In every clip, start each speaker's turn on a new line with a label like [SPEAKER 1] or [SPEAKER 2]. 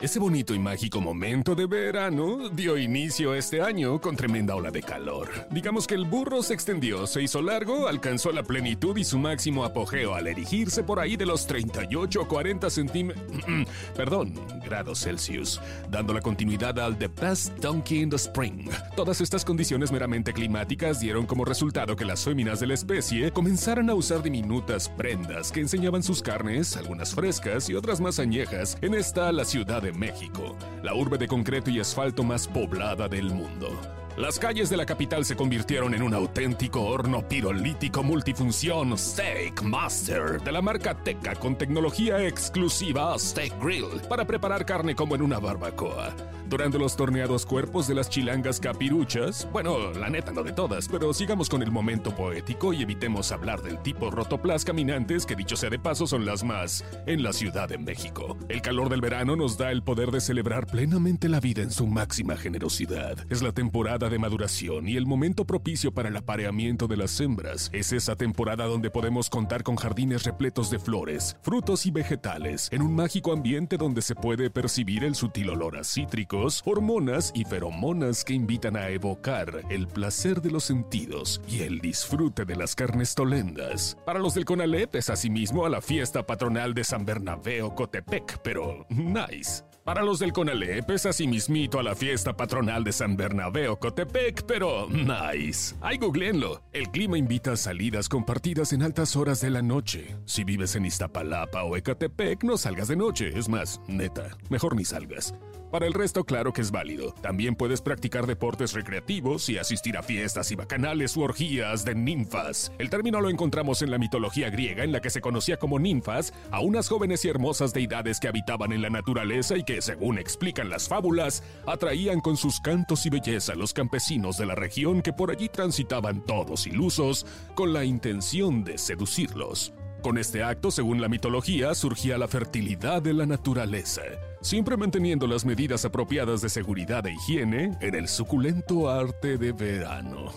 [SPEAKER 1] Ese bonito y mágico momento de verano dio inicio este año con tremenda ola de calor. Digamos que el burro se extendió, se hizo largo, alcanzó la plenitud y su máximo apogeo al erigirse por ahí de los 38 o 40 centímetros... perdón, grados Celsius, dando la continuidad al The Best Donkey in the Spring. Todas estas condiciones meramente climáticas dieron como resultado que las féminas de la especie comenzaran a usar diminutas prendas que enseñaban sus carnes, algunas frescas y otras más añejas, en esta la ciudad de México, la urbe de concreto y asfalto más poblada del mundo. Las calles de la capital se convirtieron en un auténtico horno pirolítico multifunción Steak Master de la marca Teca con tecnología exclusiva Steak Grill para preparar carne como en una barbacoa durante los torneados cuerpos de las chilangas capiruchas. Bueno, la neta no de todas, pero sigamos con el momento poético y evitemos hablar del tipo rotoplas caminantes que dicho sea de paso son las más en la Ciudad de México. El calor del verano nos da el poder de celebrar plenamente la vida en su máxima generosidad. Es la temporada de maduración y el momento propicio para el apareamiento de las hembras. Es esa temporada donde podemos contar con jardines repletos de flores, frutos y vegetales, en un mágico ambiente donde se puede percibir el sutil olor a cítrico hormonas y feromonas que invitan a evocar el placer de los sentidos y el disfrute de las carnes tolendas. Para los del Conalep es asimismo a la fiesta patronal de San Bernabé Cotepec, pero nice. Para los del Conalep es asimismito a la fiesta patronal de San Bernabé Cotepec, pero nice. Ahí googleenlo. El clima invita a salidas compartidas en altas horas de la noche. Si vives en Iztapalapa o Ecatepec, no salgas de noche. Es más, neta, mejor ni salgas. Para el resto, claro que es válido. También puedes practicar deportes recreativos y asistir a fiestas y bacanales u orgías de ninfas. El término lo encontramos en la mitología griega en la que se conocía como ninfas a unas jóvenes y hermosas deidades que habitaban en la naturaleza y que, según explican las fábulas, atraían con sus cantos y belleza a los campesinos de la región que por allí transitaban todos ilusos con la intención de seducirlos. Con este acto, según la mitología, surgía la fertilidad de la naturaleza, siempre manteniendo las medidas apropiadas de seguridad e higiene en el suculento arte de verano.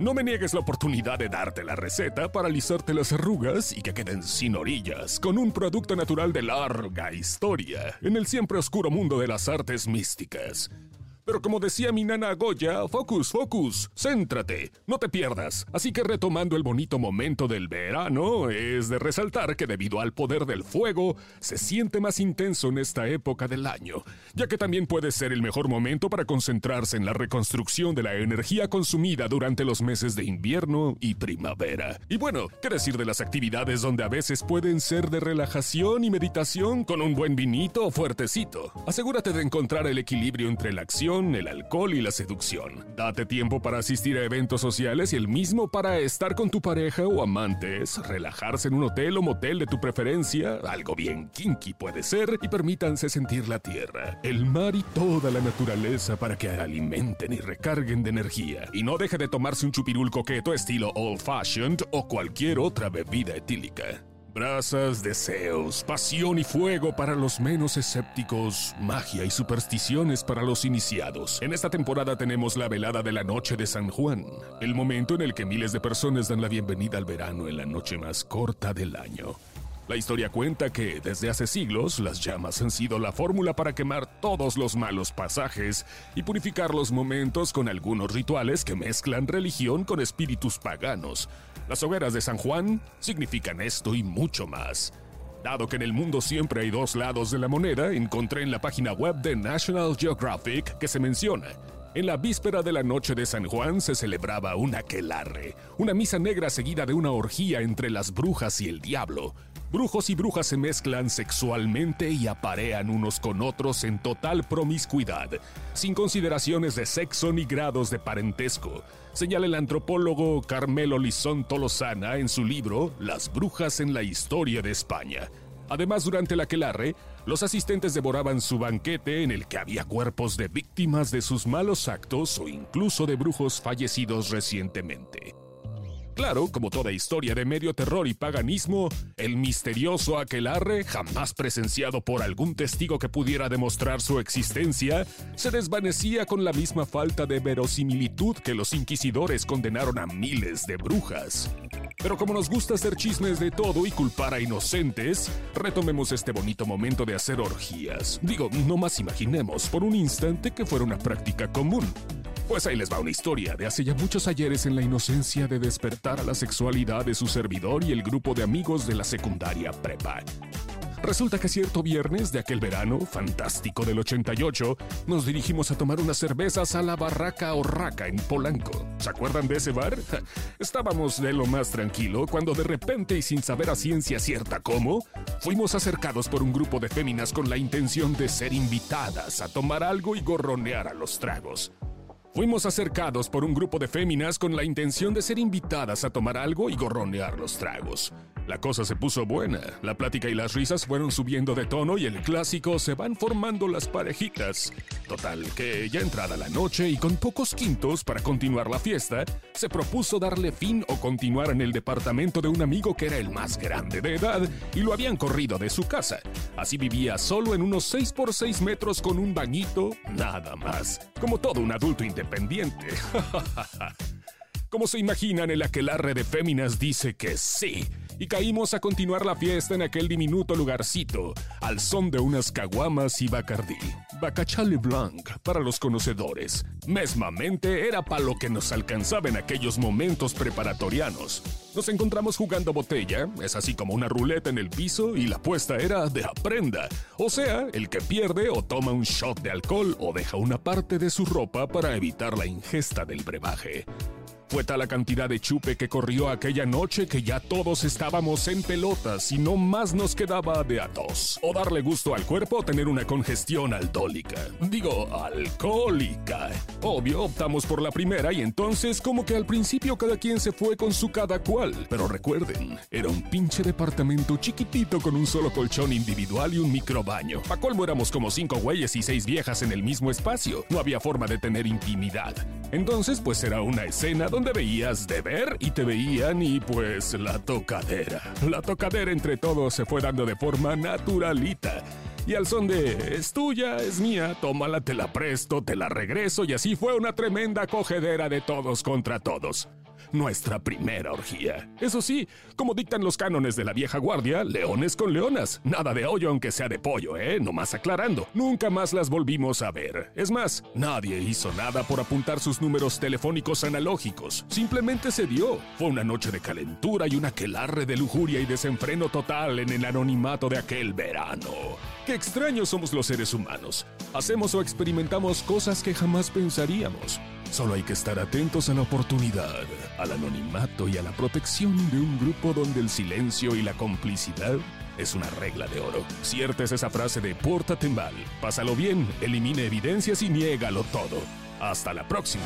[SPEAKER 1] No me niegues la oportunidad de darte la receta para alisarte las arrugas y que queden sin orillas, con un producto natural de larga historia en el siempre oscuro mundo de las artes místicas. Pero como decía mi nana Goya, focus, focus, céntrate, no te pierdas. Así que retomando el bonito momento del verano, es de resaltar que debido al poder del fuego, se siente más intenso en esta época del año, ya que también puede ser el mejor momento para concentrarse en la reconstrucción de la energía consumida durante los meses de invierno y primavera. Y bueno, ¿qué decir de las actividades donde a veces pueden ser de relajación y meditación con un buen vinito fuertecito? Asegúrate de encontrar el equilibrio entre la acción el alcohol y la seducción. Date tiempo para asistir a eventos sociales y el mismo para estar con tu pareja o amantes, relajarse en un hotel o motel de tu preferencia, algo bien kinky puede ser, y permítanse sentir la tierra, el mar y toda la naturaleza para que alimenten y recarguen de energía. Y no deje de tomarse un chupirul coqueto estilo old fashioned o cualquier otra bebida etílica. Brasas, deseos, pasión y fuego para los menos escépticos, magia y supersticiones para los iniciados. En esta temporada tenemos la velada de la noche de San Juan, el momento en el que miles de personas dan la bienvenida al verano en la noche más corta del año. La historia cuenta que, desde hace siglos, las llamas han sido la fórmula para quemar todos los malos pasajes y purificar los momentos con algunos rituales que mezclan religión con espíritus paganos. Las hogueras de San Juan significan esto y mucho más. Dado que en el mundo siempre hay dos lados de la moneda, encontré en la página web de National Geographic que se menciona en la víspera de la noche de San Juan se celebraba un aquelarre, una misa negra seguida de una orgía entre las brujas y el diablo. Brujos y brujas se mezclan sexualmente y aparean unos con otros en total promiscuidad, sin consideraciones de sexo ni grados de parentesco, señala el antropólogo Carmelo Lizón Tolosana en su libro Las brujas en la historia de España. Además, durante la aquelarre, los asistentes devoraban su banquete en el que había cuerpos de víctimas de sus malos actos o incluso de brujos fallecidos recientemente. Claro, como toda historia de medio terror y paganismo, el misterioso aquelarre, jamás presenciado por algún testigo que pudiera demostrar su existencia, se desvanecía con la misma falta de verosimilitud que los inquisidores condenaron a miles de brujas. Pero como nos gusta hacer chismes de todo y culpar a inocentes, retomemos este bonito momento de hacer orgías. Digo, no más imaginemos por un instante que fuera una práctica común. Pues ahí les va una historia de hace ya muchos ayeres en la inocencia de despertar a la sexualidad de su servidor y el grupo de amigos de la secundaria prepa. Resulta que cierto viernes de aquel verano fantástico del 88, nos dirigimos a tomar unas cervezas a la Barraca Orraca en Polanco. ¿Se acuerdan de ese bar? Estábamos de lo más tranquilo cuando de repente y sin saber a ciencia cierta cómo, fuimos acercados por un grupo de féminas con la intención de ser invitadas a tomar algo y gorronear a los tragos. Fuimos acercados por un grupo de féminas con la intención de ser invitadas a tomar algo y gorronear los tragos. La cosa se puso buena, la plática y las risas fueron subiendo de tono y el clásico se van formando las parejitas. Total, que ya entrada la noche y con pocos quintos para continuar la fiesta, se propuso darle fin o continuar en el departamento de un amigo que era el más grande de edad y lo habían corrido de su casa. Así vivía solo en unos 6 por 6 metros con un bañito, nada más, como todo un adulto independiente. Como se imaginan, el aquelarre de féminas dice que sí y caímos a continuar la fiesta en aquel diminuto lugarcito, al son de unas caguamas y bacardí. Bacachale Blanc, para los conocedores. Mesmamente era para lo que nos alcanzaba en aquellos momentos preparatorianos. Nos encontramos jugando botella, es así como una ruleta en el piso y la apuesta era de aprenda. O sea, el que pierde o toma un shot de alcohol o deja una parte de su ropa para evitar la ingesta del brebaje. Fue tal la cantidad de chupe que corrió aquella noche que ya todos estábamos en pelotas y no más nos quedaba de a dos. O darle gusto al cuerpo o tener una congestión altólica. Digo, alcohólica. Obvio, optamos por la primera y entonces como que al principio cada quien se fue con su cada cual. Pero recuerden, era un pinche departamento chiquitito con un solo colchón individual y un microbaño. Pa' colmo éramos como cinco güeyes y seis viejas en el mismo espacio. No había forma de tener intimidad. Entonces, pues era una escena donde veías de ver y te veían y pues la tocadera. La tocadera entre todos se fue dando de forma naturalita. Y al son de es tuya, es mía, tómala, te la presto, te la regreso y así fue una tremenda cogedera de todos contra todos nuestra primera orgía. Eso sí, como dictan los cánones de la vieja guardia, leones con leonas. Nada de hoyo aunque sea de pollo, ¿eh? Nomás aclarando. Nunca más las volvimos a ver. Es más, nadie hizo nada por apuntar sus números telefónicos analógicos. Simplemente se dio. Fue una noche de calentura y un aquelarre de lujuria y desenfreno total en el anonimato de aquel verano. Qué extraños somos los seres humanos. Hacemos o experimentamos cosas que jamás pensaríamos. Solo hay que estar atentos a la oportunidad, al anonimato y a la protección de un grupo donde el silencio y la complicidad es una regla de oro. Cierta es esa frase de pórtate mal, pásalo bien, elimine evidencias y niégalo todo. Hasta la próxima.